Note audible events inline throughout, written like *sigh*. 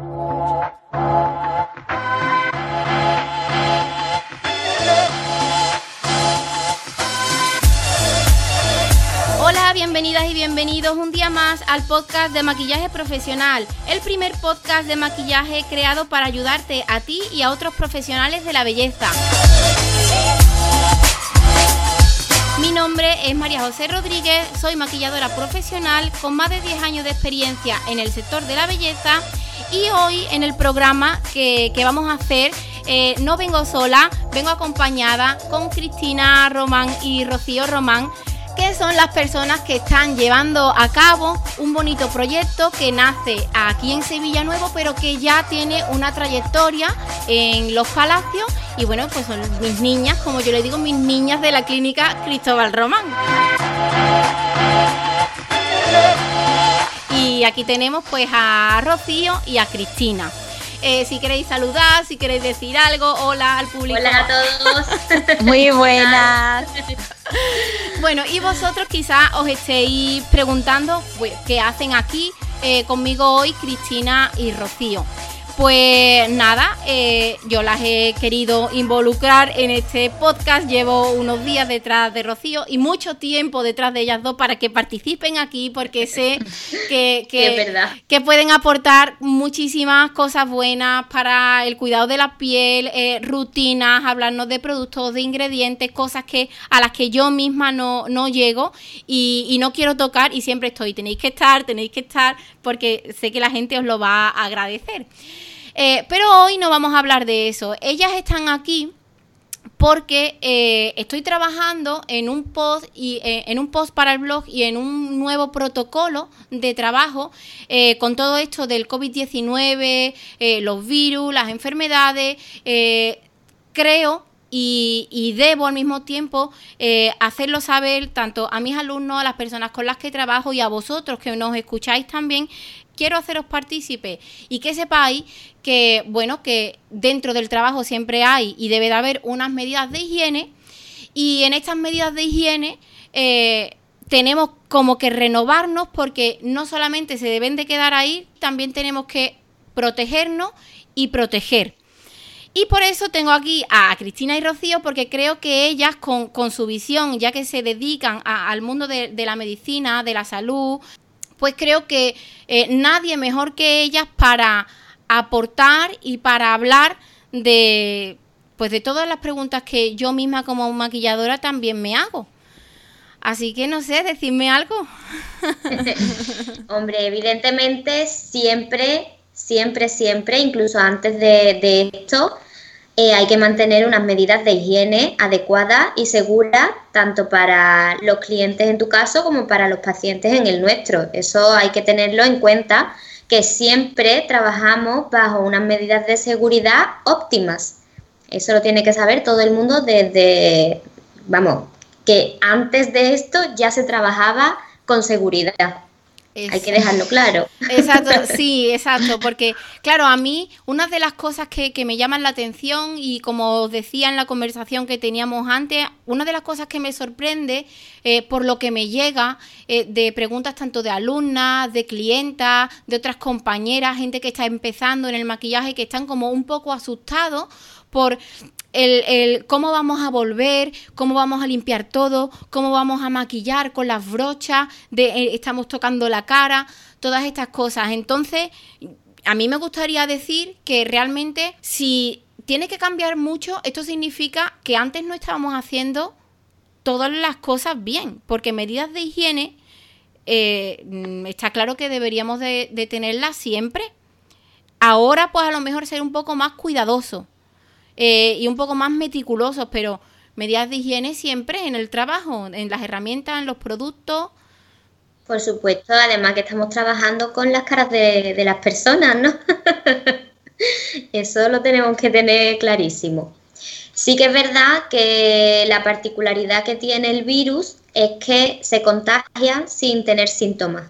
Hola, bienvenidas y bienvenidos un día más al podcast de maquillaje profesional, el primer podcast de maquillaje creado para ayudarte a ti y a otros profesionales de la belleza. Mi nombre es María José Rodríguez, soy maquilladora profesional con más de 10 años de experiencia en el sector de la belleza y hoy en el programa que, vamos a hacer eh, no vengo sola, vengo acompañada con Cristina Román y Rocío Román que son las personas que están llevando a cabo un bonito proyecto que nace aquí en Sevilla Nuevo, pero que ya tiene una trayectoria en los palacios. Y bueno, pues son mis niñas, como yo le digo, mis niñas de la clínica Cristóbal Román. Y aquí tenemos pues a Rocío y a Cristina. Eh, si queréis saludar, si queréis decir algo, hola al público. Hola a todos. *laughs* Muy buenas. *laughs* bueno, y vosotros quizás os estéis preguntando pues, qué hacen aquí eh, conmigo hoy Cristina y Rocío. Pues nada, eh, yo las he querido involucrar en este podcast. Llevo unos días detrás de Rocío y mucho tiempo detrás de ellas dos para que participen aquí porque sé *laughs* que, que, pueden aportar muchísimas cosas buenas para el cuidado de la piel, eh, rutinas, hablarnos de productos, de ingredientes, cosas que a las que yo misma no, no llego y, y no quiero tocar y siempre estoy. Tenéis que estar, tenéis que estar porque sé que la gente os lo va a agradecer. Eh, pero hoy no vamos a hablar de eso. Ellas están aquí porque eh, estoy trabajando en un post y eh, en un post para el blog y en un nuevo protocolo de trabajo con todo esto del COVID-19, los virus, las enfermedades. creo y, debo al mismo tiempo hacerlo saber tanto a mis alumnos, a las personas con las que trabajo y a vosotros que nos escucháis también quiero haceros partícipe y que sepáis que, bueno, que dentro del trabajo siempre hay y debe de haber unas medidas de higiene y en estas medidas de higiene eh, tenemos como que renovarnos porque no solamente se deben de quedar ahí, también tenemos que protegernos y proteger. Y por eso tengo aquí a Cristina y Rocío, porque creo que ellas con, su visión, ya que se dedican al mundo de, la medicina, de la salud, pues creo que eh, nadie mejor que ellas para aportar y para hablar de pues de todas las preguntas que yo misma como maquilladora también me hago. Así que no sé, decirme algo. *laughs* Hombre, evidentemente siempre, siempre, siempre, incluso antes de esto, eh, hay que mantener unas medidas de higiene adecuadas y seguras, tanto para los clientes en tu caso como para los pacientes en el nuestro. Eso hay que tenerlo en cuenta, que siempre trabajamos bajo unas medidas de seguridad óptimas. Eso lo tiene que saber todo el mundo desde, vamos, que antes de esto ya se trabajaba con seguridad. Hay que dejarlo claro. Exacto, *laughs* sí, exacto, porque claro, a mí una de las cosas que, me llaman la atención y como os decía en la conversación que teníamos antes, una de las cosas que me sorprende eh, por lo que me llega eh, de preguntas tanto de alumnas, de clientas, de otras compañeras, gente que está empezando en el maquillaje, que están como un poco asustados por el, cómo vamos a volver, cómo vamos a limpiar todo, cómo vamos a maquillar con las brochas, de, eh, estamos tocando la cara, todas estas cosas. Entonces, a mí me gustaría decir que realmente si tiene que cambiar mucho, esto significa que antes no estábamos haciendo todas las cosas bien, porque medidas de higiene eh, está claro que deberíamos de, de tenerlas siempre. Ahora, pues a lo mejor ser un poco más cuidadoso eh, y un poco más meticulosos, pero medidas de higiene siempre en el trabajo, en las herramientas, en los productos. Por supuesto, además que estamos trabajando con las caras de, de las personas, ¿no? *laughs* Eso lo tenemos que tener clarísimo. Sí que es verdad que la particularidad que tiene el virus es que se contagia sin tener síntomas.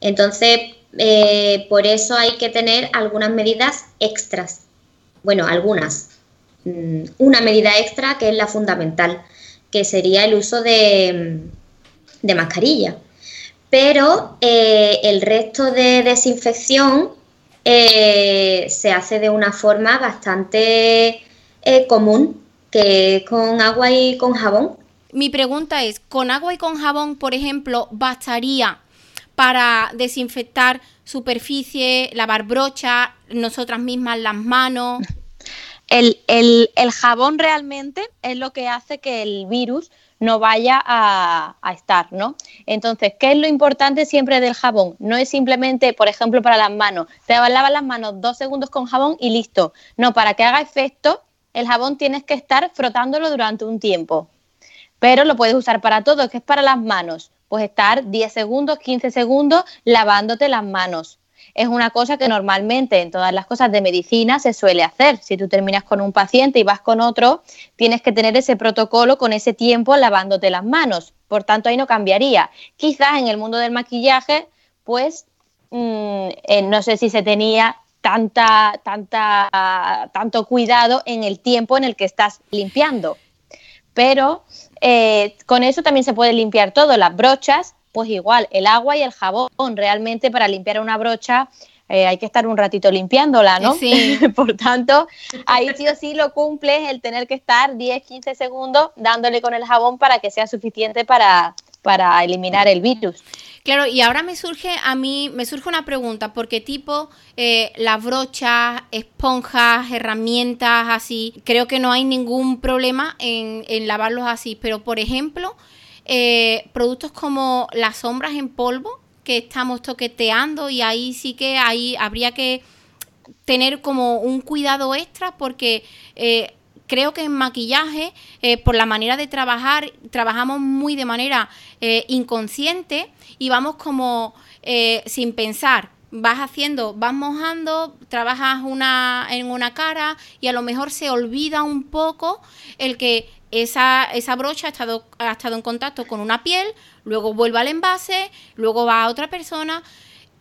Entonces, eh, por eso hay que tener algunas medidas extras bueno, algunas. Mm, una medida extra que es la fundamental, que sería el uso de, mm, mascarilla. Pero eh, el resto de desinfección eh, se hace de una forma bastante eh, común, que con agua y con jabón. Mi pregunta es, ¿con agua y con jabón, por ejemplo, bastaría para desinfectar superficie, lavar brocha, nosotras mismas las manos? El, el, el, jabón realmente es lo que hace que el virus no vaya a, a, estar, ¿no? Entonces, ¿qué es lo importante siempre del jabón? No es simplemente, por ejemplo, para las manos, te lavas las manos dos segundos con jabón y listo. No, para que haga efecto, el jabón tienes que estar frotándolo durante un tiempo. Pero lo puedes usar para todo, que es para las manos. Pues estar 10 segundos, 15 segundos lavándote las manos es una cosa que normalmente en todas las cosas de medicina se suele hacer. Si tú terminas con un paciente y vas con otro, tienes que tener ese protocolo con ese tiempo lavándote las manos. Por tanto, ahí no cambiaría. Quizás en el mundo del maquillaje, pues mmm, eh, no sé si se tenía tanta, tanta, tanto cuidado en el tiempo en el que estás limpiando. Pero eh, con eso también se puede limpiar todo, las brochas, pues igual, el agua y el jabón. Realmente para limpiar una brocha eh, hay que estar un ratito limpiándola, ¿no? Sí. *laughs* Por tanto, ahí sí o sí lo cumple el tener que estar 10, 15 segundos dándole con el jabón para que sea suficiente para, para eliminar el virus. Claro, y ahora me surge a mí, me surge una pregunta, porque tipo eh, las brochas, esponjas, herramientas así, creo que no hay ningún problema en, en lavarlos así, pero por ejemplo, eh, productos como las sombras en polvo que estamos toqueteando y ahí sí que ahí habría que tener como un cuidado extra porque eh, creo que en maquillaje, eh, por la manera de trabajar, trabajamos muy de manera inconsciente y vamos como sin pensar. Vas haciendo, vas mojando, trabajas una en una cara y a lo mejor se olvida un poco el que esa, esa brocha ha estado, ha estado en contacto con una piel, luego vuelve al envase, luego va a otra persona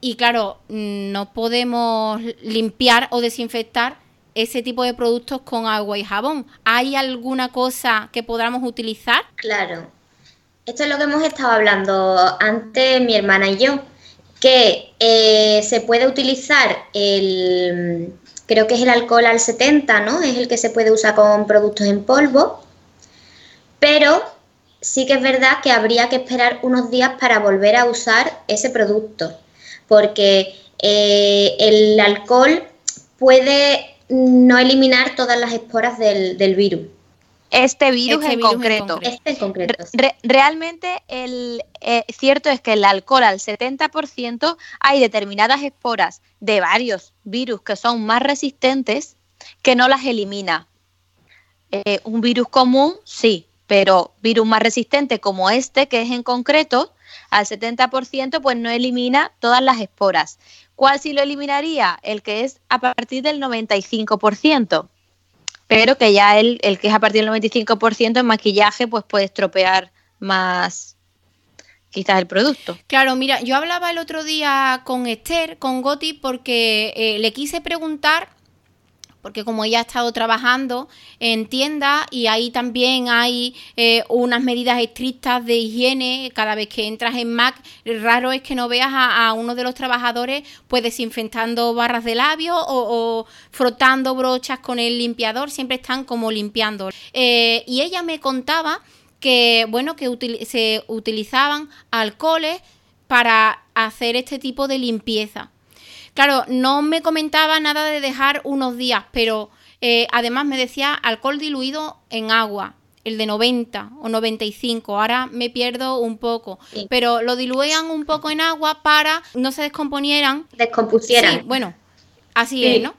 y claro, no podemos limpiar o desinfectar ese tipo de productos con agua y jabón. ¿Hay alguna cosa que podamos utilizar? Claro. Esto es lo que hemos estado hablando antes mi hermana y yo, que eh, se puede utilizar el, creo que es el alcohol al 70, ¿no? Es el que se puede usar con productos en polvo pero sí que es verdad que habría que esperar unos días para volver a usar ese producto, porque eh, el alcohol puede no eliminar todas las esporas del, virus. Este virus, este en, concreto. Este en concreto. realmente el eh, cierto es que el alcohol al 70% hay determinadas esporas de varios virus que son más resistentes que no las elimina. Eh, un virus común, sí, pero virus más resistente como este, que es en concreto, al 70%, pues no elimina todas las esporas. ¿Cuál sí lo eliminaría? El que es a partir del 95%. Pero que ya el, el que es a partir del 95% en maquillaje, pues puede estropear más quizás el producto. Claro, mira, yo hablaba el otro día con Esther, con Goti, porque eh, le quise preguntar porque como ella ha estado trabajando en tiendas y ahí también hay eh, unas medidas estrictas de higiene, cada vez que entras en Mac, raro es que no veas a, uno de los trabajadores pues desinfectando barras de labios o, frotando brochas con el limpiador, siempre están como limpiando. Eh, y ella me contaba que, bueno, que se utilizaban alcoholes para hacer este tipo de limpieza. Claro, no me comentaba nada de dejar unos días, pero eh, además me decía alcohol diluido en agua, el de 90 o 95. Ahora me pierdo un poco, pero lo diluían un poco en agua para no se descomponieran. Descompusieran. Sí, bueno, así es, ¿no?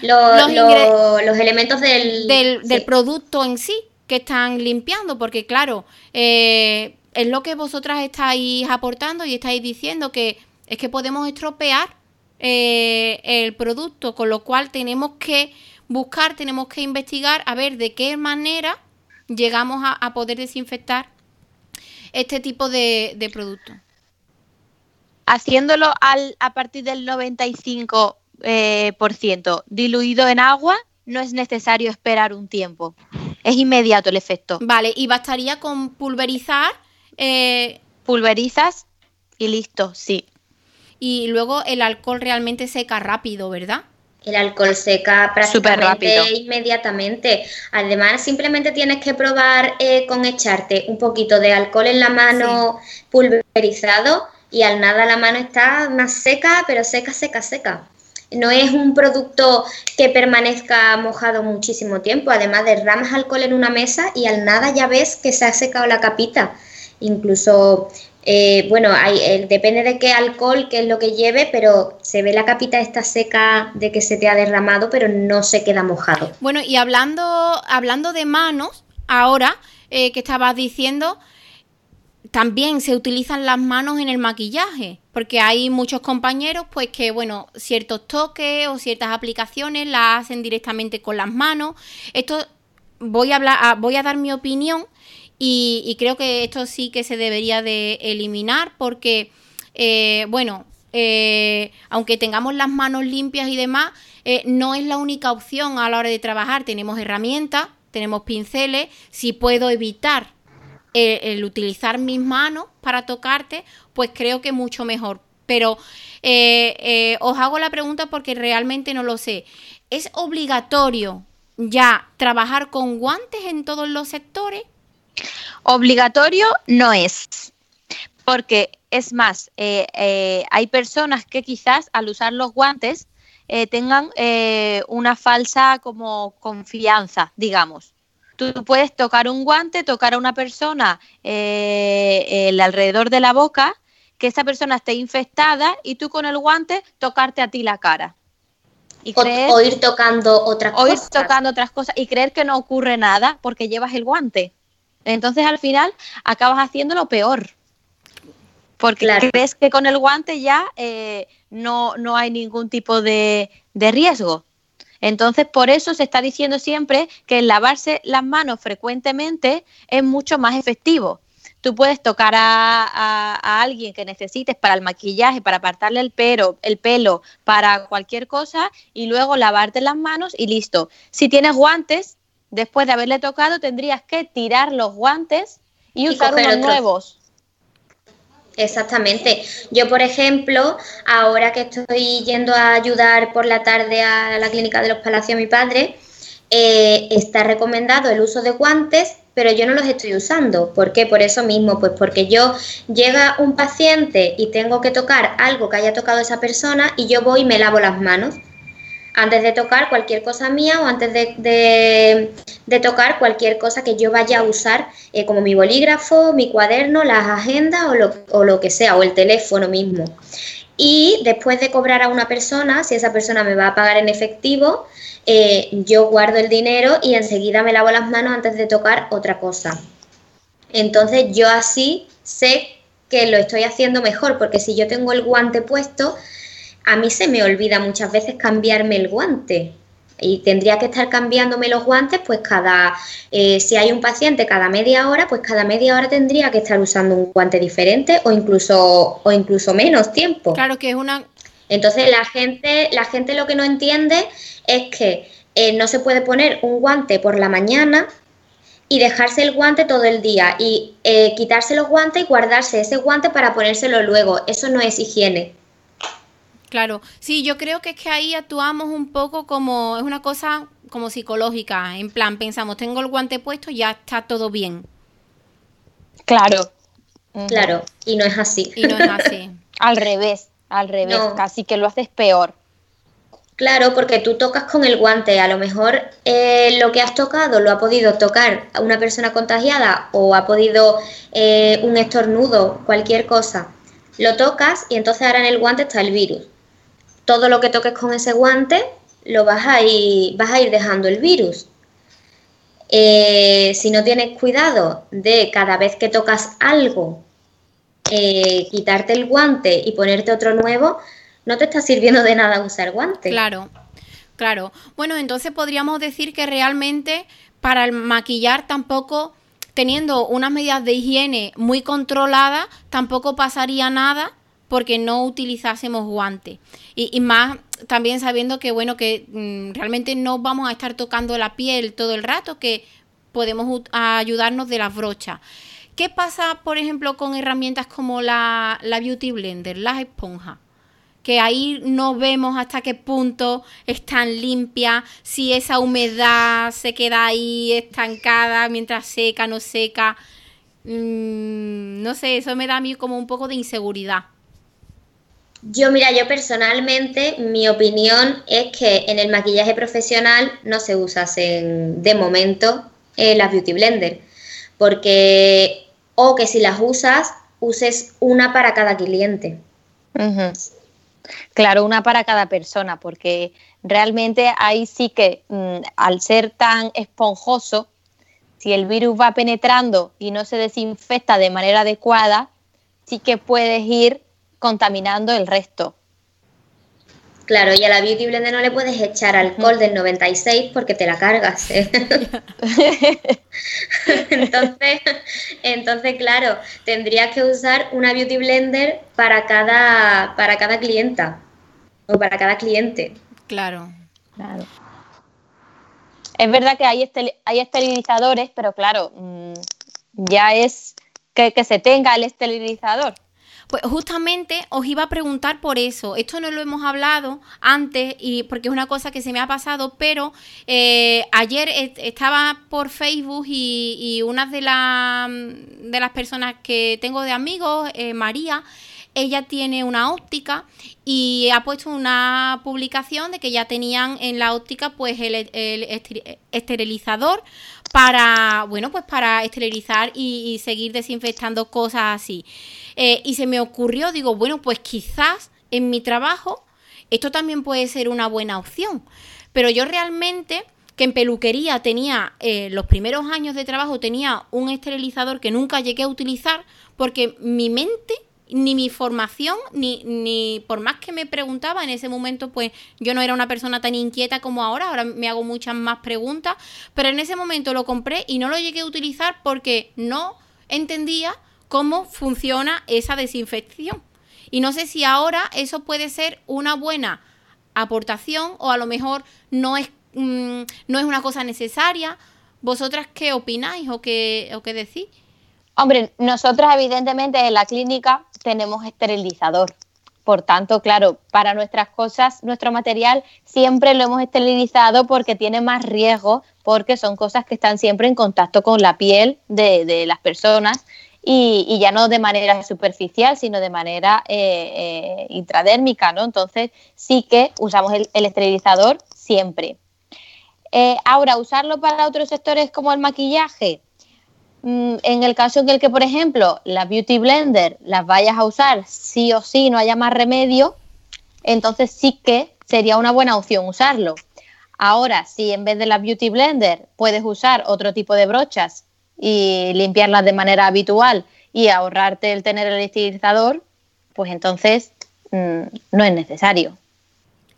Los, elementos del, del, producto en sí que están limpiando, porque claro, eh, es lo que vosotras estáis aportando y estáis diciendo que es que podemos estropear eh, el producto, con lo cual tenemos que buscar, tenemos que investigar a ver de qué manera llegamos a, poder desinfectar este tipo de, de producto. Haciéndolo al, a partir del 95% eh, por ciento diluido en agua, no es necesario esperar un tiempo. Es inmediato el efecto. Vale, y bastaría con pulverizar. Eh, Pulverizas y listo, sí. Y luego el alcohol realmente seca rápido, ¿verdad? El alcohol seca prácticamente inmediatamente. Además, simplemente tienes que probar eh, con echarte un poquito de alcohol en la mano pulverizado y al nada la mano está más seca, pero seca, seca, seca. No es un producto que permanezca mojado muchísimo tiempo. Además, derramas alcohol en una mesa y al nada ya ves que se ha secado la capita. Incluso, eh, bueno, hay, depende de qué alcohol, qué es lo que lleve, pero se ve la capita esta seca de que se te ha derramado, pero no se queda mojado. Bueno, y hablando, hablando de manos, ahora eh, que estabas diciendo, también se utilizan las manos en el maquillaje, porque hay muchos compañeros pues que, bueno, ciertos toques o ciertas aplicaciones las hacen directamente con las manos. Esto voy a hablar, voy a dar mi opinión y, creo que esto sí que se debería de eliminar porque, eh, bueno, eh, aunque tengamos las manos limpias y demás, eh, no es la única opción a la hora de trabajar. Tenemos herramientas, tenemos pinceles, si puedo evitar el, utilizar mis manos para tocarte, pues creo que mucho mejor. Pero os hago la pregunta porque realmente no lo sé. ¿Es obligatorio ya trabajar con guantes en todos los sectores? Obligatorio no es, porque es más, eh, hay personas que quizás al usar los guantes tengan una falsa como confianza, digamos. Tú puedes tocar un guante, tocar a una persona eh, el alrededor de la boca, que esa persona esté infectada y tú con el guante tocarte a ti la cara. Y o, ir tocando otras cosas. O ir tocando otras cosas y creer que no ocurre nada porque llevas el guante. Entonces al final acabas haciendo lo peor. Porque crees que con el guante ya eh, no, no hay ningún tipo de, de riesgo. Entonces, por eso se está diciendo siempre que lavarse las manos frecuentemente es mucho más efectivo. Tú puedes tocar a, alguien que necesites para el maquillaje, para apartarle el pelo, el pelo, para cualquier cosa, y luego lavarte las manos y listo. Si tienes guantes, después de haberle tocado, tendrías que tirar los guantes y, usar unos nuevos. Exactamente. Yo, por ejemplo, ahora que estoy yendo a ayudar por la tarde a la clínica de los Palacios a mi padre, eh, está recomendado el uso de guantes, pero yo no los estoy usando. ¿Por qué? Por eso mismo, pues porque yo llega un paciente y tengo que tocar algo que haya tocado esa persona y yo voy y me lavo las manos antes de tocar cualquier cosa mía o antes de, tocar cualquier cosa que yo vaya a usar, eh, como mi bolígrafo, mi cuaderno, las agendas o lo, o lo que sea, o el teléfono mismo. Y después de cobrar a una persona, si esa persona me va a pagar en efectivo, eh, yo guardo el dinero y enseguida me lavo las manos antes de tocar otra cosa. Entonces yo así sé que lo estoy haciendo mejor, porque si yo tengo el guante puesto, a mí se me olvida muchas veces cambiarme el guante y tendría que estar cambiándome los guantes, pues cada, eh, si hay un paciente cada media hora, pues cada media hora tendría que estar usando un guante diferente o incluso, o incluso menos tiempo. Claro que es una... Entonces la gente, la gente lo que no entiende es que eh, no se puede poner un guante por la mañana y dejarse el guante todo el día y eh, quitarse los guantes y guardarse ese guante para ponérselo luego. Eso no es higiene. Claro, sí, yo creo que es que ahí actuamos un poco como, es una cosa como psicológica, en plan, pensamos, tengo el guante puesto, ya está todo bien. Claro. Claro, y no es así. Y no es así. *laughs* al revés, al revés, casi que lo haces peor. Claro, porque tú tocas con el guante, a lo mejor eh, lo que has tocado lo ha podido tocar a una persona contagiada o ha podido eh, un estornudo, cualquier cosa. Lo tocas y entonces ahora en el guante está el virus todo lo que toques con ese guante lo vas a ir, vas a ir dejando el virus. Eh, si no tienes cuidado de cada vez que tocas algo, eh, quitarte el guante y ponerte otro nuevo, no te está sirviendo de nada usar guante. Claro, claro. Bueno, entonces podríamos decir que realmente para el maquillar tampoco, teniendo unas medidas de higiene muy controladas, tampoco pasaría nada porque no utilizásemos guantes. Y, más también sabiendo que, bueno, que mm, realmente no vamos a estar tocando la piel todo el rato, que podemos ayudarnos de las brochas. ¿Qué pasa, por ejemplo, con herramientas como la, Beauty Blender, las esponjas? que ahí no vemos hasta qué punto están limpias, si esa humedad se queda ahí estancada mientras seca, no seca. Mm, no sé, eso me da a mí como un poco de inseguridad. Yo, mira, yo personalmente, mi opinión es que en el maquillaje profesional no se usasen de momento eh, las Beauty Blender, porque, o que si las usas, uses una para cada cliente. Claro, una para cada persona, porque realmente ahí sí que mm, al ser tan esponjoso, si el virus va penetrando y no se desinfecta de manera adecuada, sí que puedes ir contaminando el resto. Claro, y a la Beauty Blender no le puedes echar alcohol del 96 porque te la cargas. ¿eh? *laughs* entonces, entonces, claro, tendrías que usar una Beauty Blender para cada, para cada clienta o para cada cliente. Claro. Claro. Es verdad que hay, hay esterilizadores, pero claro, mm, ya es que, que se tenga el esterilizador. Pues justamente os iba a preguntar por eso. Esto no lo hemos hablado antes y porque es una cosa que se me ha pasado, pero eh, ayer estaba por Facebook y, una de, de las personas que tengo de amigos, eh, María, ella tiene una óptica y ha puesto una publicación de que ya tenían en la óptica pues el, esterilizador para, bueno, pues para esterilizar y, seguir desinfectando cosas así. Eh, y se me ocurrió, digo, bueno, pues quizás en mi trabajo esto también puede ser una buena opción. Pero yo realmente que en peluquería tenía, eh, los primeros años de trabajo tenía un esterilizador que nunca llegué a utilizar porque mi mente ni mi formación, ni, ni por más que me preguntaba en ese momento, pues yo no era una persona tan inquieta como ahora, ahora me hago muchas más preguntas, pero en ese momento lo compré y no lo llegué a utilizar porque no entendía cómo funciona esa desinfección. Y no sé si ahora eso puede ser una buena aportación o a lo mejor no es, mm, no es una cosa necesaria. ¿Vosotras qué opináis o qué, o qué decís? Hombre, nosotras evidentemente en la clínica tenemos esterilizador. Por tanto, claro, para nuestras cosas, nuestro material siempre lo hemos esterilizado porque tiene más riesgo, porque son cosas que están siempre en contacto con la piel de, las personas y, ya no de manera superficial, sino de manera eh, eh, intradérmica, ¿no? Entonces sí que usamos el, esterilizador siempre. Eh, ahora, usarlo para otros sectores como el maquillaje, en el caso en el que, por ejemplo, la Beauty Blender las vayas a usar sí o sí, no haya más remedio, entonces sí que sería una buena opción usarlo. Ahora, si en vez de la Beauty Blender puedes usar otro tipo de brochas y limpiarlas de manera habitual y ahorrarte el tener el estilizador, pues entonces mm, no es necesario.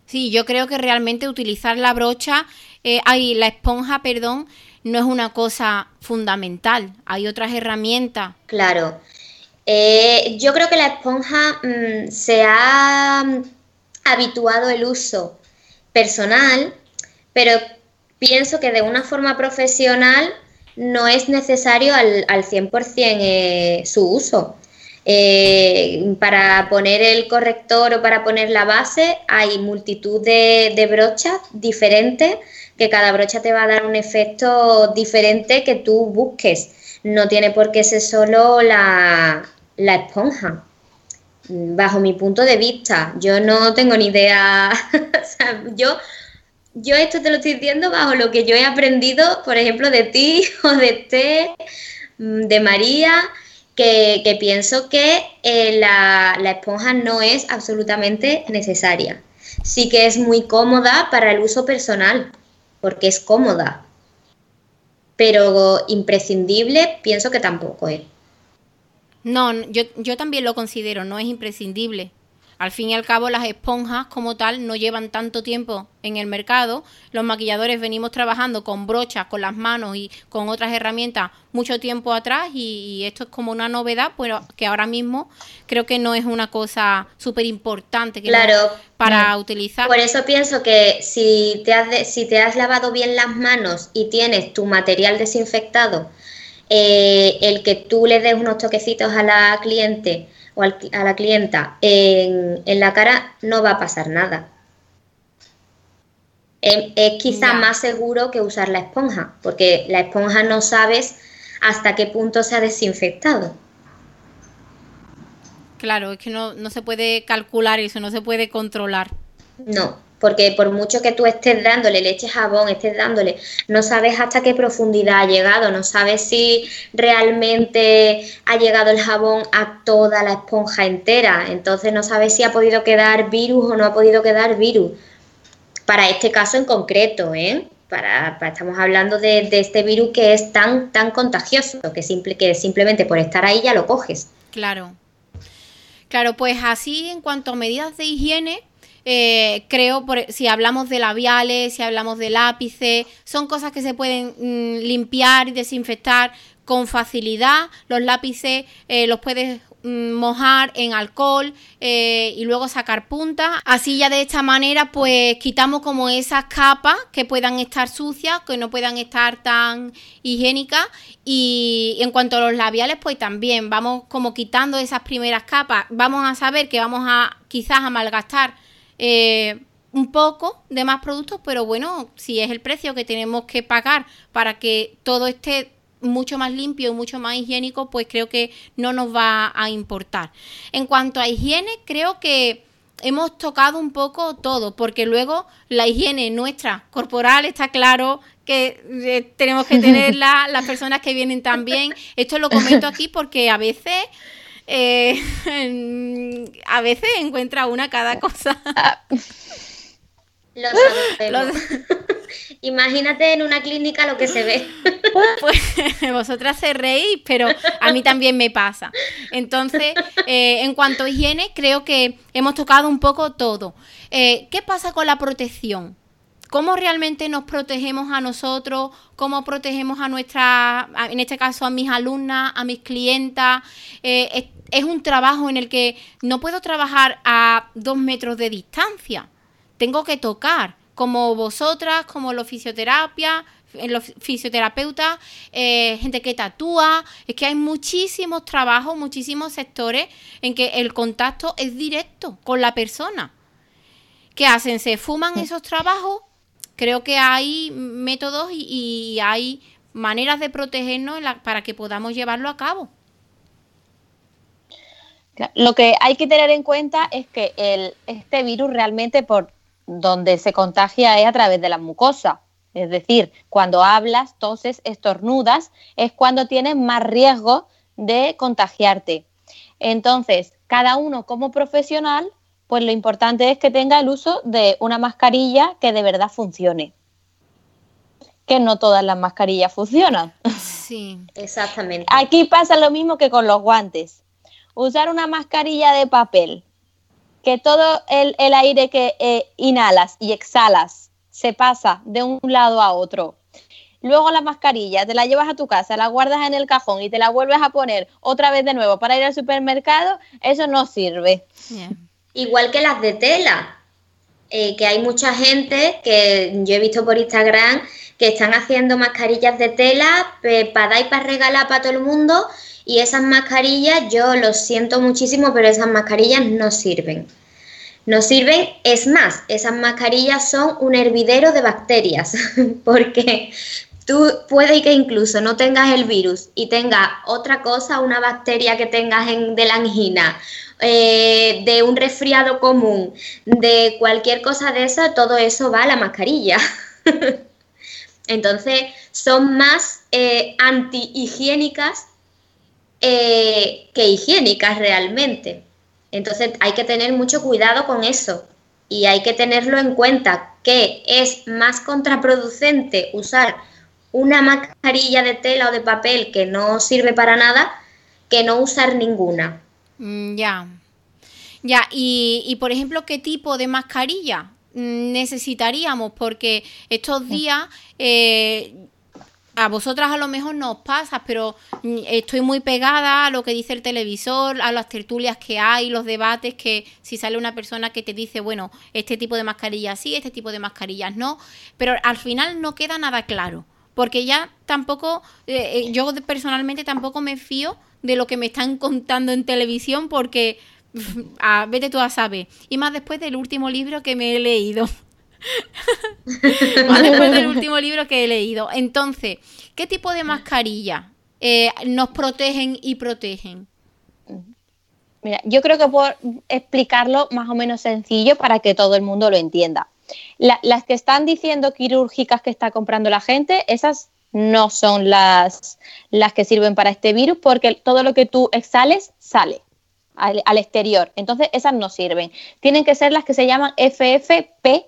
Sí, yo creo que realmente utilizar la brocha, eh, la esponja, perdón, no es una cosa fundamental. Hay otras herramientas. Claro. Eh, yo creo que la esponja mm, se ha habituado el uso personal, pero pienso que de una forma profesional no es necesario al, al 100% eh, su uso. Eh, para poner el corrector o para poner la base hay multitud de brochas diferentes que cada brocha te va a dar un efecto diferente que tú busques. No tiene por qué ser solo la, esponja. Bajo mi punto de vista, yo no tengo ni idea. *laughs* yo, yo esto te lo estoy diciendo bajo lo que yo he aprendido, por ejemplo, de ti *laughs* o de Té, mm, de María, que, pienso que eh, la, la esponja no es absolutamente necesaria. Sí que es muy cómoda para el uso personal, porque es cómoda. Pero imprescindible pienso que tampoco es. No, yo, yo también lo considero, no es imprescindible. Al fin y al cabo, las esponjas como tal no llevan tanto tiempo en el mercado. Los maquilladores venimos trabajando con brochas, con las manos y con otras herramientas mucho tiempo atrás y, esto es como una novedad, pero que ahora mismo creo que no es una cosa súper importante claro, para utilizar. Por eso pienso que si te, has si te has lavado bien las manos y tienes tu material desinfectado, eh, el que tú le des unos toquecitos a la cliente o a la clienta en, la cara, no va a pasar nada. Em, es, quizá más seguro que usar la esponja, porque la esponja no sabes hasta qué punto se ha desinfectado. Claro, es que no, no se puede calcular eso, no se puede controlar. No, porque por mucho que tú estés dándole leche jabón, estés dándole, no sabes hasta qué profundidad ha llegado, no sabes si realmente ha llegado el jabón a toda la esponja entera, entonces no sabes si ha podido quedar virus o no ha podido quedar virus. Para este caso en concreto, ¿eh? Para, estamos hablando de, este virus que es tan, tan contagioso, que, simple, que simplemente por estar ahí ya lo coges. Claro. Claro, pues así en cuanto a medidas de higiene, eh, creo, por, si hablamos de labiales, si hablamos de lápices, son cosas que se pueden mm, limpiar y desinfectar con facilidad. Los lápices eh, los puedes mm, mojar en alcohol eh, y luego sacar punta. Así ya de esta manera pues quitamos como esas capas que puedan estar sucias, que no puedan estar tan higiénicas y en cuanto a los labiales pues también vamos como quitando esas primeras capas. Vamos a saber que vamos a quizás a malgastar eh, un poco de más productos, pero bueno, si es el precio que tenemos que pagar para que todo esté mucho más limpio y mucho más higiénico, pues creo que no nos va a importar. En cuanto a higiene, creo que hemos tocado un poco todo, porque luego la higiene nuestra corporal está claro que eh, tenemos que *laughs* tenerla, las personas que vienen también. Esto lo comento aquí porque a veces eh, *laughs* a veces encuentra una cada cosa. *laughs* *laughs* Imagínate en una clínica lo que se ve. Pues vosotras se reís, pero a mí también me pasa. Entonces, eh, en cuanto a higiene, creo que hemos tocado un poco todo. Eh, ¿Qué pasa con la protección? Cómo realmente nos protegemos a nosotros, cómo protegemos a nuestra, en este caso a mis alumnas, a mis clientas. Eh, es, un trabajo en el que no puedo trabajar a dos metros de distancia. Tengo que tocar, como vosotras, como los fisioterapia, los fisioterapeutas, eh, gente que tatúa, es que hay muchísimos trabajos, muchísimos sectores en que el contacto es directo con la persona. ¿Qué hacen? Se fuman esos trabajos creo que hay métodos y, hay maneras de protegernos para que podamos llevarlo a cabo. Lo que hay que tener en cuenta es que este virus realmente por donde se contagia es a través de la mucosa. Es decir, cuando hablas, toses, estornudas, es cuando tienes más riesgo de contagiarte. Entonces, cada uno como profesional pues lo importante es que tenga el uso de una mascarilla que de verdad funcione. Que no todas las mascarillas funcionan. Sí, exactamente. Aquí pasa lo mismo que con los guantes. Usar una mascarilla de papel, que todo el, aire que eh, inhalas y exhalas se pasa de un lado a otro. Luego la mascarilla te la llevas a tu casa, la guardas en el cajón y te la vuelves a poner otra vez de nuevo para ir al supermercado, eso no sirve igual que las de tela, eh, que hay mucha gente que yo he visto por Instagram que están haciendo mascarillas de tela para dar y para regalar para todo el mundo y esas mascarillas yo lo siento muchísimo, pero esas mascarillas no sirven. No sirven, es más, esas mascarillas son un hervidero de bacterias, *laughs* porque tú puede que incluso no tengas el virus y tengas otra cosa, una bacteria que tengas en, de la angina eh, de un resfriado común, de cualquier cosa de eso, todo eso va a la mascarilla. *laughs* Entonces, son más eh, anti-higiénicas eh, que higiénicas realmente. Entonces, hay que tener mucho cuidado con eso y hay que tenerlo en cuenta que es más contraproducente usar una mascarilla de tela o de papel que no sirve para nada que no usar ninguna. Mm, ya. Ya, y, y por ejemplo, ¿qué tipo de mascarilla necesitaríamos? Porque estos días eh, a vosotras a lo mejor no os pasa, pero estoy muy pegada a lo que dice el televisor, a las tertulias que hay, los debates, que si sale una persona que te dice, bueno, este tipo de mascarillas sí, este tipo de mascarillas no, pero al final no queda nada claro porque ya tampoco, eh, eh, yo personalmente tampoco me fío de lo que me están contando en televisión porque, a, *laughs* vete tú a saber, y más después del último libro que me he leído. *laughs* más después del último libro que he leído. Entonces, ¿qué tipo de mascarilla eh, nos protegen y protegen? Mira, yo creo que puedo explicarlo más o menos sencillo para que todo el mundo lo entienda. Las que están diciendo quirúrgicas que está comprando la gente, esas no son las, las que sirven para este virus porque todo lo que tú exhales sale al, exterior. Entonces esas no sirven. Tienen que ser las que se llaman FFP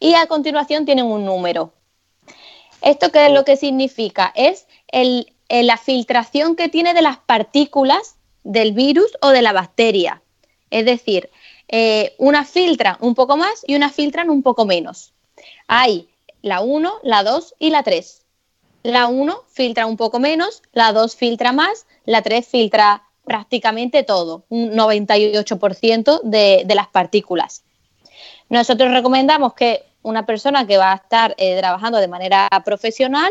y a continuación tienen un número. ¿Esto qué es lo que significa? Es el, la filtración que tiene de las partículas del virus o de la bacteria. Es decir, eh, unas filtran un poco más y unas filtran un poco menos. Hay la 1, la 2 y la 3. La 1 filtra un poco menos, la 2 filtra más, la 3 filtra prácticamente todo, un 98% de, de las partículas. Nosotros recomendamos que una persona que va a estar eh, trabajando de manera profesional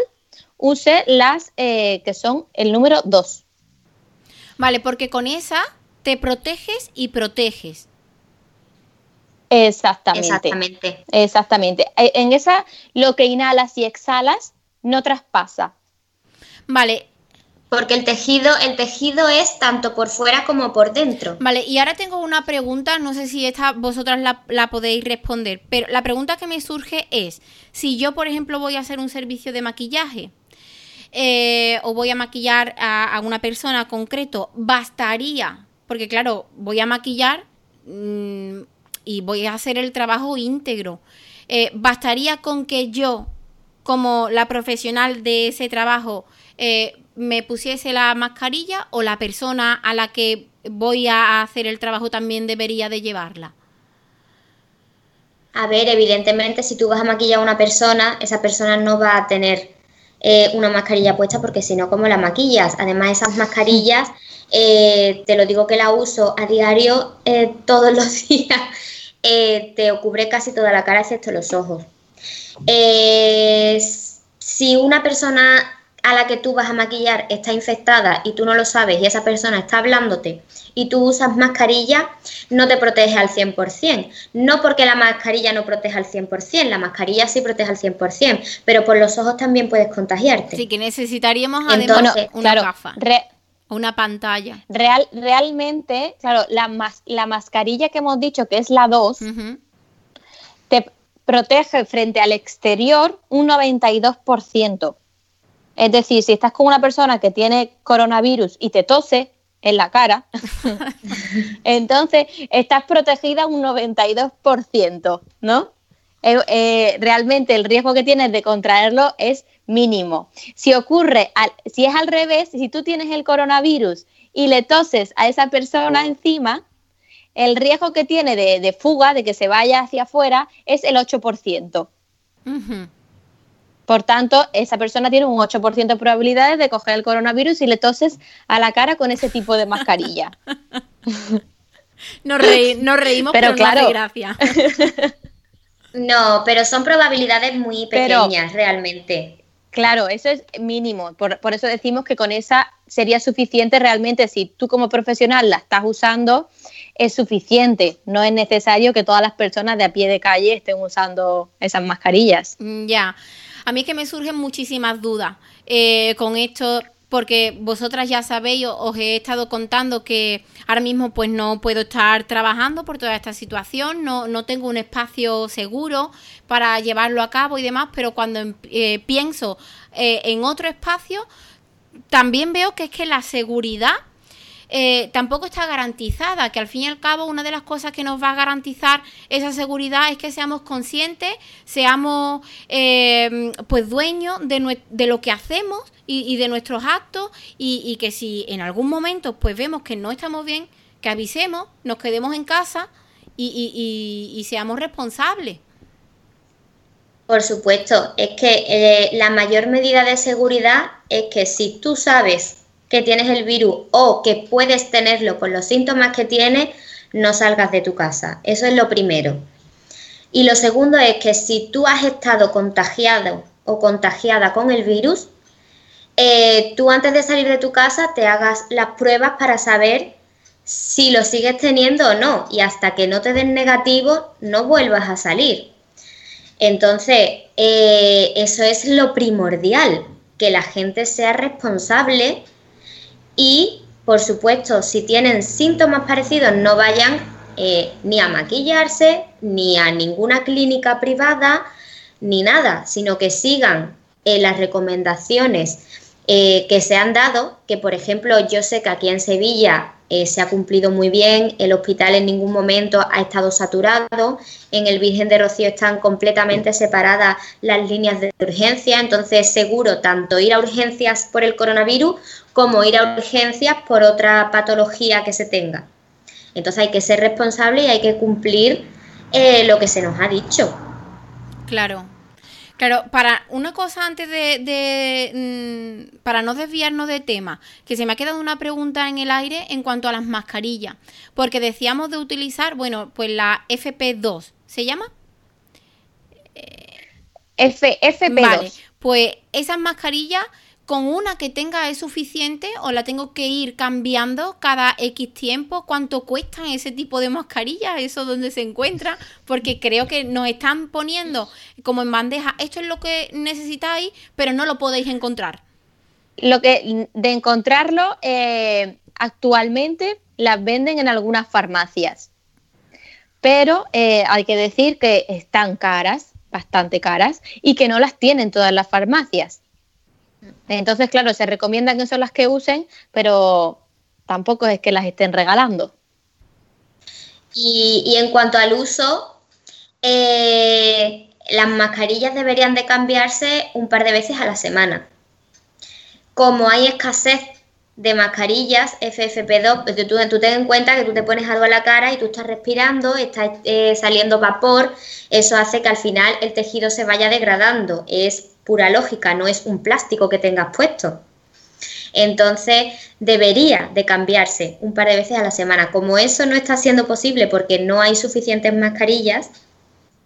use las eh, que son el número 2. Vale, porque con esa te proteges y proteges. Exactamente. Exactamente. Exactamente. Eh, en esa, lo que inhalas y exhalas no traspasa. Vale. Porque el tejido, el tejido es tanto por fuera como por dentro. Vale, y ahora tengo una pregunta, no sé si esta vosotras la, la podéis responder, pero la pregunta que me surge es, si yo, por ejemplo, voy a hacer un servicio de maquillaje, eh, o voy a maquillar a, una persona concreto, bastaría, porque claro, voy a maquillar mm, y voy a hacer el trabajo íntegro. Eh, bastaría con que yo, como la profesional de ese trabajo, eh, me pusiese la mascarilla o la persona a la que voy a hacer el trabajo también debería de llevarla. A ver, evidentemente si tú vas a maquillar a una persona, esa persona no va a tener eh, una mascarilla puesta porque si no, ¿cómo la maquillas? Además, esas mascarillas, te lo digo que la uso a diario todos los *laughs* días, te cubre casi toda la cara excepto los ojos. si una persona a la que tú vas a maquillar está infectada y tú no lo sabes y esa persona está hablándote y tú usas mascarilla, no te protege al 100%. No porque la mascarilla no proteja al 100%, la mascarilla sí protege al 100%, pero por los ojos también puedes contagiarte. Sí, que necesitaríamos además una gafa. Una pantalla. Real, realmente, claro, la, la mascarilla que hemos dicho, que es la 2, te protege frente al exterior un 92%. Es decir, si estás con una persona que tiene coronavirus y te tose en la cara, *laughs* *laughs* entonces estás protegida un 92%, ¿no? Eh, eh, realmente el riesgo que tienes de contraerlo es mínimo. Si ocurre, si es al revés, si tú tienes el coronavirus y le toses a esa persona encima, el riesgo que tiene de, fuga, de que se vaya hacia afuera, es el 8%. Por tanto, esa persona tiene un 8% de probabilidades de coger el coronavirus y le toses a la cara con ese tipo de mascarilla. *laughs* nos, reímos, pero, claro. gracia. *laughs* No, pero son probabilidades muy pequeñas realmente. Claro, eso es mínimo. Por, por, eso decimos que con esa sería suficiente realmente. Si tú como profesional la estás usando, es suficiente. No es necesario que todas las personas de a pie de calle estén usando esas mascarillas. Mm, ya. A mí es que me surgen muchísimas dudas eh, con esto porque vosotras ya sabéis, os he estado contando que ahora mismo pues no puedo estar trabajando por toda esta situación, no, no tengo un espacio seguro para llevarlo a cabo y demás, pero cuando em, eh, pienso eh, en otro espacio, también veo que es que la seguridad eh, tampoco está garantizada, que al fin y al cabo una de las cosas que nos va a garantizar esa seguridad es que seamos conscientes, seamos eh, pues dueños de, lo que hacemos y, de nuestros actos y, que si en algún momento pues vemos que no estamos bien, que avisemos, nos quedemos en casa y, seamos responsables. Por supuesto, es que eh, la mayor medida de seguridad es que si tú sabes que tienes el virus o que puedes tenerlo con los síntomas que tienes, no salgas de tu casa. Eso es lo primero. Y lo segundo es que si tú has estado contagiado o contagiada con el virus, eh, tú antes de salir de tu casa te hagas las pruebas para saber si lo sigues teniendo o no. Y hasta que no te den negativo, no vuelvas a salir. Entonces, eh, eso es lo primordial, que la gente sea responsable y, por supuesto, si tienen síntomas parecidos, no vayan eh, ni a maquillarse, ni a ninguna clínica privada, ni nada, sino que sigan eh, las recomendaciones eh, que se han dado, que por ejemplo yo sé que aquí en Sevilla se ha cumplido muy bien, el hospital en ningún momento ha estado saturado, en el Virgen de Rocío están completamente separadas las líneas de urgencia, entonces seguro tanto ir a urgencias por el coronavirus como ir a urgencias por otra patología que se tenga. Entonces hay que ser responsable y hay que cumplir eh, lo que se nos ha dicho. Claro. Claro, para una cosa antes de, mm, para no desviarnos de tema, que se me ha quedado una pregunta en el aire en cuanto a las mascarillas, porque decíamos de utilizar, bueno, pues la FP2, ¿se llama? F, FP2. Vale, pues esas mascarillas con una que tenga es suficiente o la tengo que ir cambiando cada X tiempo? ¿Cuánto cuestan ese tipo de mascarillas? ¿Eso dónde se encuentra? Porque creo que nos están poniendo como en bandeja, esto es lo que necesitáis, pero no lo podéis encontrar. Lo que de encontrarlo eh, actualmente las venden en algunas farmacias, pero eh, hay que decir que están caras, bastante caras, y que no las tienen todas las farmacias. Entonces, claro, se recomienda que son las que usen, pero tampoco es que las estén regalando. Y, en cuanto al uso, eh, las mascarillas deberían de cambiarse un par de veces a la semana. Como hay escasez de mascarillas FFP2, pues tú, ten en cuenta que tú te pones algo a la cara y tú estás respirando, está eh, saliendo vapor, eso hace que al final el tejido se vaya degradando. Es pura lógica, no es un plástico que tengas puesto. Entonces debería de cambiarse un par de veces a la semana. Como eso no está siendo posible porque no hay suficientes mascarillas,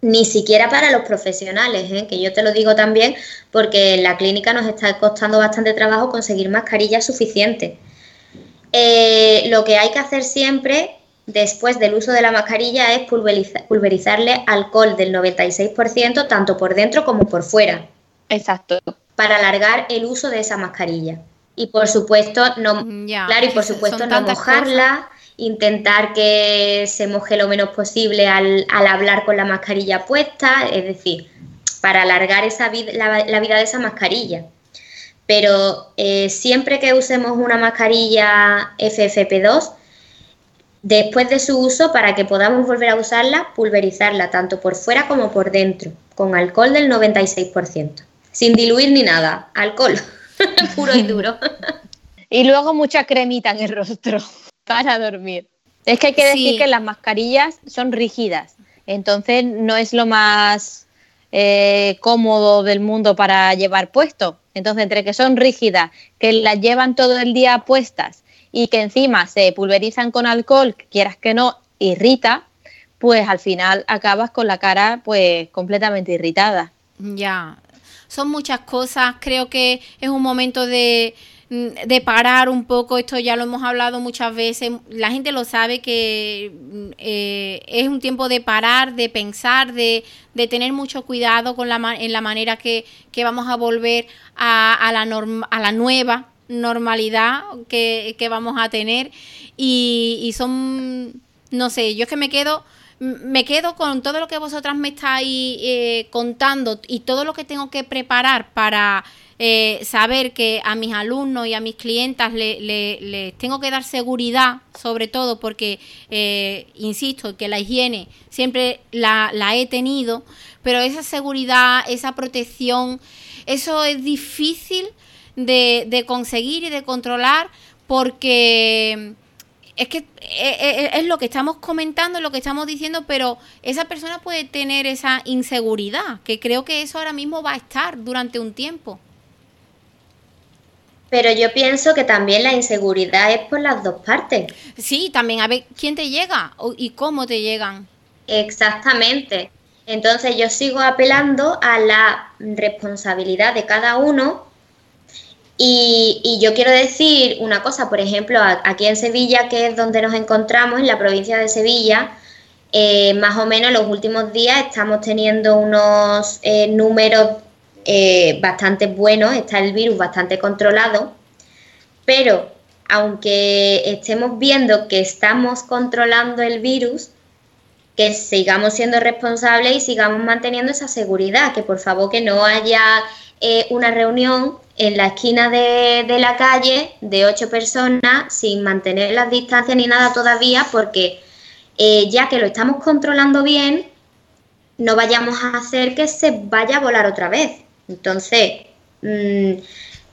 ni siquiera para los profesionales, ¿eh? que yo te lo digo también porque en la clínica nos está costando bastante trabajo conseguir mascarillas suficientes. Eh, lo que hay que hacer siempre después del uso de la mascarilla es pulverizarle alcohol del 96% tanto por dentro como por fuera. Exacto. Para alargar el uso de esa mascarilla. Y por supuesto, no, mm, claro, y por supuesto no mojarla, intentar que se moje lo menos posible al, hablar con la mascarilla puesta, es decir, para alargar esa la, vida de esa mascarilla. Pero eh, siempre que usemos una mascarilla FFP2, después de su uso, para que podamos volver a usarla, pulverizarla tanto por fuera como por dentro, con alcohol del 96% sin diluir ni nada, alcohol, *laughs* puro y duro. y luego mucha cremita en el rostro *laughs* para dormir. Es que hay que decir que las mascarillas son rígidas, entonces no es lo más eh, cómodo del mundo para llevar puesto. Entonces, entre que son rígidas, que las llevan todo el día puestas y que encima se pulverizan con alcohol, quieras que no, irrita, pues al final acabas con la cara pues completamente irritada. Ya, son muchas cosas, creo que es un momento de, mm, de parar un poco, esto ya lo hemos hablado muchas veces, la gente lo sabe que mm, eh, es un tiempo de parar, de pensar, de, de tener mucho cuidado con la, en la manera que, que vamos a volver a, a, la, a la nueva normalidad que, que vamos a tener. Y, y son, no sé, yo es que me quedo me quedo con todo lo que vosotras me estáis eh, contando y todo lo que tengo que preparar para eh, saber que a mis alumnos y a mis clientas les le, tengo que dar seguridad, sobre todo porque, eh, insisto, que la higiene siempre la, he tenido, pero esa seguridad, esa protección, eso es difícil de conseguir y de controlar porque es que eh, eh, eh, es lo que estamos comentando, lo que estamos diciendo, pero esa persona puede tener esa inseguridad, que creo que eso ahora mismo va a estar durante un tiempo. Pero yo pienso que también la inseguridad es por las dos partes. Sí, también a ver quién te llega y cómo te llegan. Exactamente. Entonces yo sigo apelando a la responsabilidad de cada uno y, yo quiero decir una cosa, por ejemplo, aquí en Sevilla, que es donde nos encontramos, en la provincia de Sevilla, eh, más o menos los últimos días estamos teniendo unos eh, números eh, bastante buenos, está el virus bastante controlado, pero aunque estemos viendo que estamos controlando el virus, que sigamos siendo responsables y sigamos manteniendo esa seguridad, que por favor que no haya una reunión en la esquina de, la calle de ocho personas sin mantener las distancias ni nada todavía, porque eh, ya que lo estamos controlando bien, no vayamos a hacer que se vaya a volar otra vez. Entonces, mm,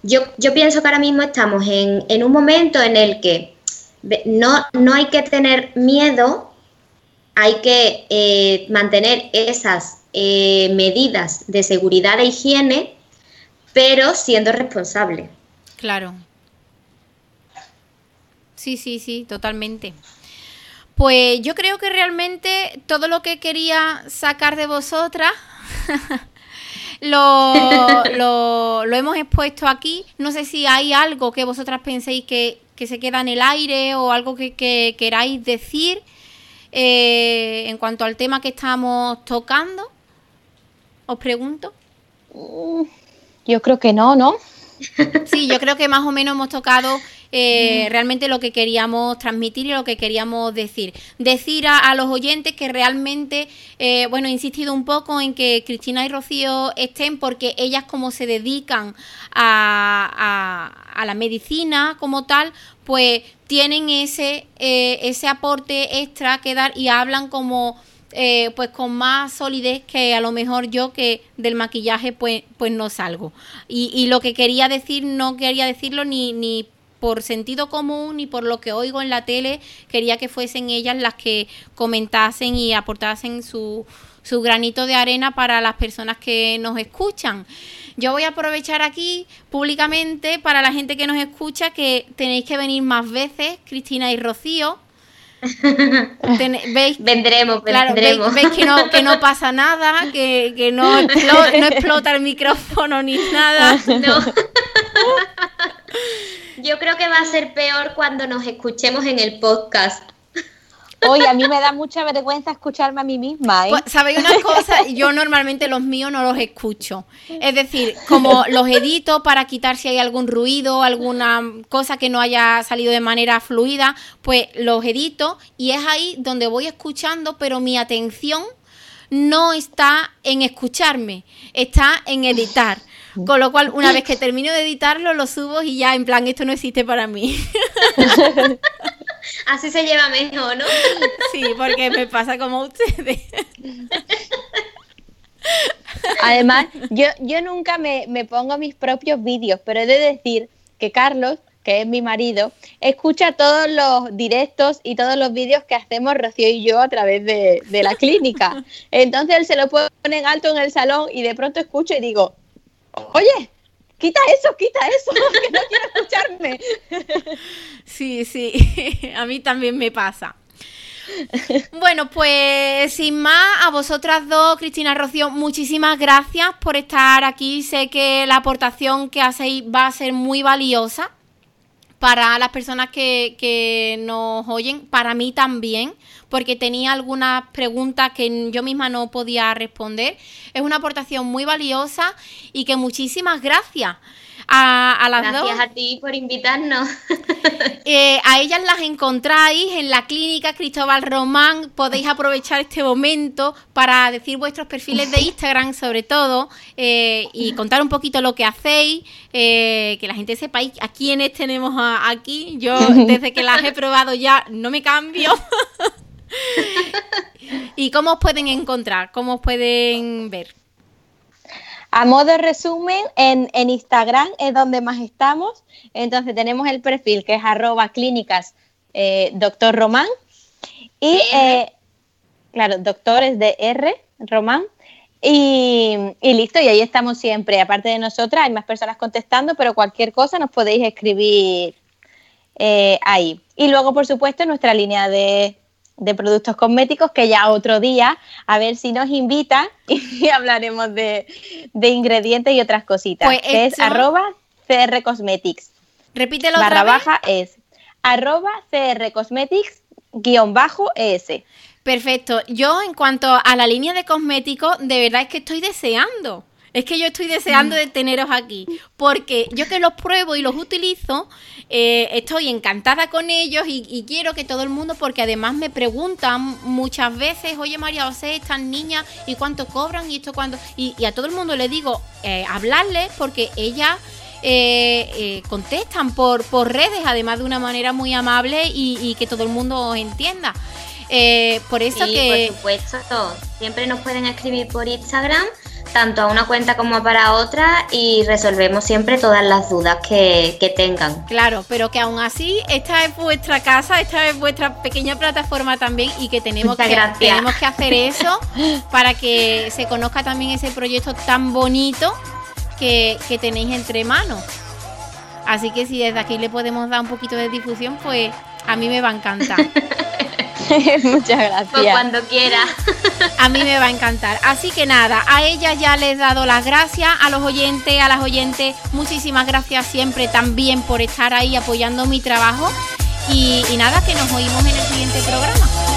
yo, yo, pienso que ahora mismo estamos en, un momento en el que no, no, hay que tener miedo, hay que eh, mantener esas eh, medidas de seguridad e higiene pero siendo responsable. Claro. Sí, sí, sí, totalmente. Pues yo creo que realmente todo lo que quería sacar de vosotras *laughs* *laughs* lo, lo, hemos expuesto aquí. No sé si hay algo que vosotras penséis que, se queda en el aire o algo que, queráis decir eh, en cuanto al tema que estamos tocando. Os pregunto. Yo creo que no, ¿no? *laughs* Sí, yo creo que más o menos hemos tocado eh, realmente lo que queríamos transmitir y lo que queríamos decir. Decir a, los oyentes que realmente, eh, bueno, he insistido un poco en que Cristina y Rocío estén porque ellas como se dedican a, a, la medicina como tal, pues tienen ese, eh, ese aporte extra que dar y hablan como eh, pues con más solidez que a lo mejor yo que del maquillaje pues, pues no salgo. Y, y lo que quería decir no quería decirlo ni, ni por sentido común ni por lo que oigo en la tele, quería que fuesen ellas las que comentasen y aportasen su, su granito de arena para las personas que nos escuchan. Yo voy a aprovechar aquí públicamente para la gente que nos escucha que tenéis que venir más veces, Cristina y Rocío, ¿Veis? Vendremos, vendremos. Veis, que, no, que no *laughs* pasa nada, que, que no, no explota el micrófono ni nada. *laughs* No. *laughs* Yo creo que va a ser peor cuando nos escuchemos en el podcast. Oye, a mí me da mucha vergüenza escucharme a mí misma. ¿eh? Pues, ¿Sabéis una cosa? Yo normalmente los míos no los escucho. Es decir, como los edito para quitar si hay algún ruido, alguna cosa que no haya salido de manera fluida, pues los edito y es ahí donde voy escuchando, pero mi atención no está en escucharme, está en editar. Con lo cual, una vez que termino de editarlo, lo subo y ya en plan, esto no existe para mí. *laughs* Así se lleva mejor, ¿no? Sí, porque me pasa como ustedes. Además, yo, yo nunca me, pongo mis propios vídeos, pero he de decir que Carlos, que es mi marido, escucha todos los directos y todos los vídeos que hacemos Rocío y yo a través de, de la clínica. *laughs* Entonces él se lo pone en alto en el salón y de pronto escucho y digo, oye, quita eso, quita eso, *laughs* que no quiero escucharme. Sí, sí, *laughs* a mí también me pasa. Bueno, pues sin más, a vosotras dos, Cristina Rocío, muchísimas gracias por estar aquí. Sé que la aportación que hacéis va a ser muy valiosa para las personas que, que nos oyen, para mí también, porque tenía algunas preguntas que yo misma no podía responder. Es una aportación muy valiosa y que muchísimas gracias. A, las Gracias a ti por invitarnos. *laughs* Eh, a ellas las encontráis en la clínica Cristóbal Román. Podéis aprovechar este momento para decir vuestros perfiles de *laughs* Instagram, sobre todo, eh, y contar un poquito lo que hacéis, eh, que la gente sepa a quiénes tenemos aquí. Yo, *laughs* desde que las he probado, ya no me cambio. *laughs* ¿Y cómo os pueden encontrar? ¿Cómo os pueden ver? A modo de resumen, en, Instagram es donde más estamos. Entonces tenemos el perfil que es arroba clínicas eh, doctor Román. Y, eh, claro, doctores de R, Román. Y, listo, y ahí estamos siempre. Aparte de nosotras, hay más personas contestando, pero cualquier cosa nos podéis escribir eh, ahí. Y luego, por supuesto, nuestra línea de de productos cosméticos que ya otro día, a ver si nos invitan *laughs* y hablaremos de, ingredientes y otras cositas. Pues que es arroba CR Cosmetics. Repítelo Barra otra baja es arroba CR Cosmetics guion bajo ES. Perfecto. Yo en cuanto a la línea de cosméticos, de verdad es que estoy deseando. Es que yo estoy deseando de teneros aquí, porque yo que los pruebo y los utilizo, eh, estoy encantada con ellos y, quiero que todo el mundo, porque además me preguntan muchas veces, oye María José, estas niñas, ¿y cuánto cobran? Y esto cuánto... Y, a todo el mundo le digo, eh, hablarles, porque ellas... Eh, contestan por, por redes, además de una manera muy amable y, que todo el mundo entienda. por eso que. Por supuesto, siempre nos pueden escribir por Instagram tanto a una cuenta como para otra y resolvemos siempre todas las dudas que, tengan. Claro, pero que aún así esta es vuestra casa, esta es vuestra pequeña plataforma también y que tenemos, que, tenemos que hacer *laughs* eso para que se conozca también ese proyecto tan bonito que, que tenéis entre manos. Así que si desde aquí le podemos dar un poquito de difusión, pues a mí me va a encantar. *laughs* *laughs* Muchas gracias. Pues cuando quiera. *laughs* a mí me va a encantar. Así que nada, a ella ya les he dado las gracias, a los oyentes, a las oyentes, muchísimas gracias siempre también por estar ahí apoyando mi trabajo. y nada, que nos oímos en el siguiente programa.